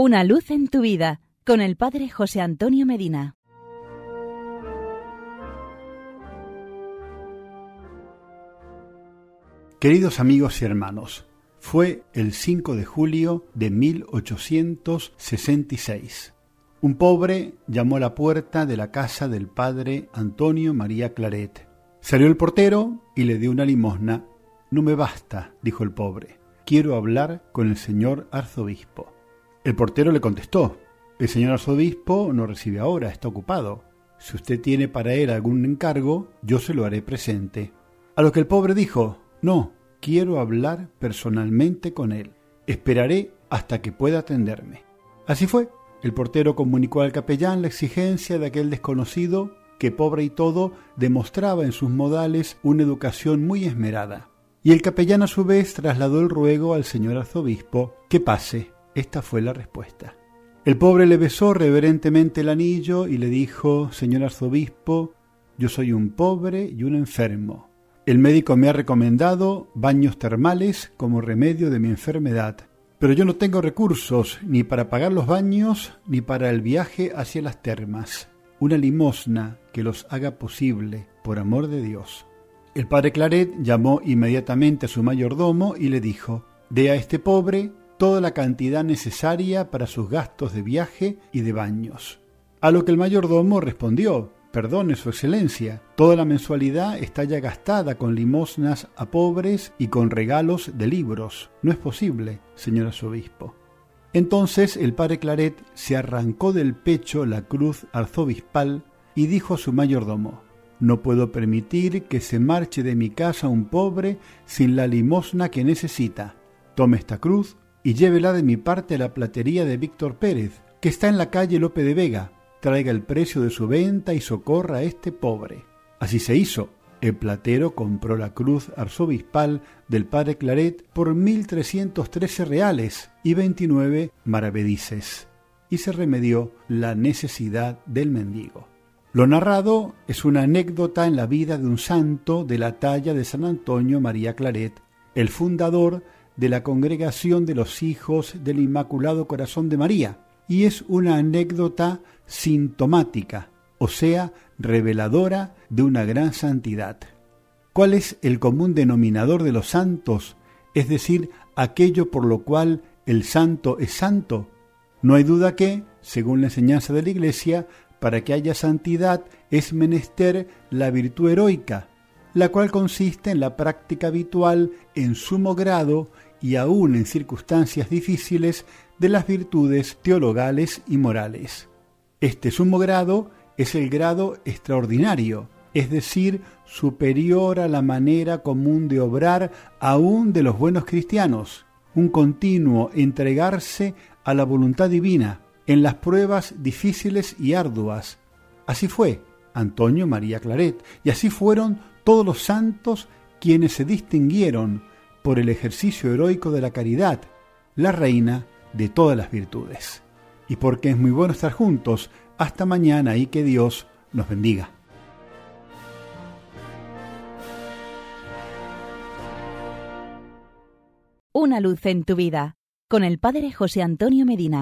Una luz en tu vida con el Padre José Antonio Medina. Queridos amigos y hermanos, fue el 5 de julio de 1866. Un pobre llamó a la puerta de la casa del padre Antonio María Claret. Salió el portero y le dio una limosna. No me basta, dijo el pobre. Quiero hablar con el señor arzobispo. El portero le contestó, el señor arzobispo no recibe ahora, está ocupado. Si usted tiene para él algún encargo, yo se lo haré presente. A lo que el pobre dijo, no, quiero hablar personalmente con él. Esperaré hasta que pueda atenderme. Así fue. El portero comunicó al capellán la exigencia de aquel desconocido que, pobre y todo, demostraba en sus modales una educación muy esmerada. Y el capellán a su vez trasladó el ruego al señor arzobispo que pase esta fue la respuesta. El pobre le besó reverentemente el anillo y le dijo, Señor arzobispo, yo soy un pobre y un enfermo. El médico me ha recomendado baños termales como remedio de mi enfermedad, pero yo no tengo recursos ni para pagar los baños ni para el viaje hacia las termas. Una limosna que los haga posible, por amor de Dios. El padre Claret llamó inmediatamente a su mayordomo y le dijo, Dé a este pobre toda la cantidad necesaria para sus gastos de viaje y de baños. A lo que el mayordomo respondió, Perdone, Su Excelencia, toda la mensualidad está ya gastada con limosnas a pobres y con regalos de libros. No es posible, señor arzobispo. Entonces el padre Claret se arrancó del pecho la cruz arzobispal y dijo a su mayordomo, No puedo permitir que se marche de mi casa un pobre sin la limosna que necesita. Tome esta cruz, y llévela de mi parte a la platería de Víctor Pérez, que está en la calle Lope de Vega. Traiga el precio de su venta y socorra a este pobre. Así se hizo. El platero compró la cruz arzobispal del padre Claret por mil trescientos trece reales y veintinueve maravedices, y se remedió la necesidad del mendigo. Lo narrado es una anécdota en la vida de un santo de la talla de San Antonio María Claret, el fundador de la congregación de los hijos del Inmaculado Corazón de María, y es una anécdota sintomática, o sea, reveladora de una gran santidad. ¿Cuál es el común denominador de los santos? Es decir, aquello por lo cual el santo es santo. No hay duda que, según la enseñanza de la Iglesia, para que haya santidad es menester la virtud heroica, la cual consiste en la práctica habitual en sumo grado y aún en circunstancias difíciles de las virtudes teologales y morales. Este sumo grado es el grado extraordinario, es decir, superior a la manera común de obrar aún de los buenos cristianos, un continuo entregarse a la voluntad divina en las pruebas difíciles y arduas. Así fue Antonio María Claret, y así fueron todos los santos quienes se distinguieron por el ejercicio heroico de la caridad, la reina de todas las virtudes. Y porque es muy bueno estar juntos, hasta mañana y que Dios nos bendiga. Una luz en tu vida, con el Padre José Antonio Medina.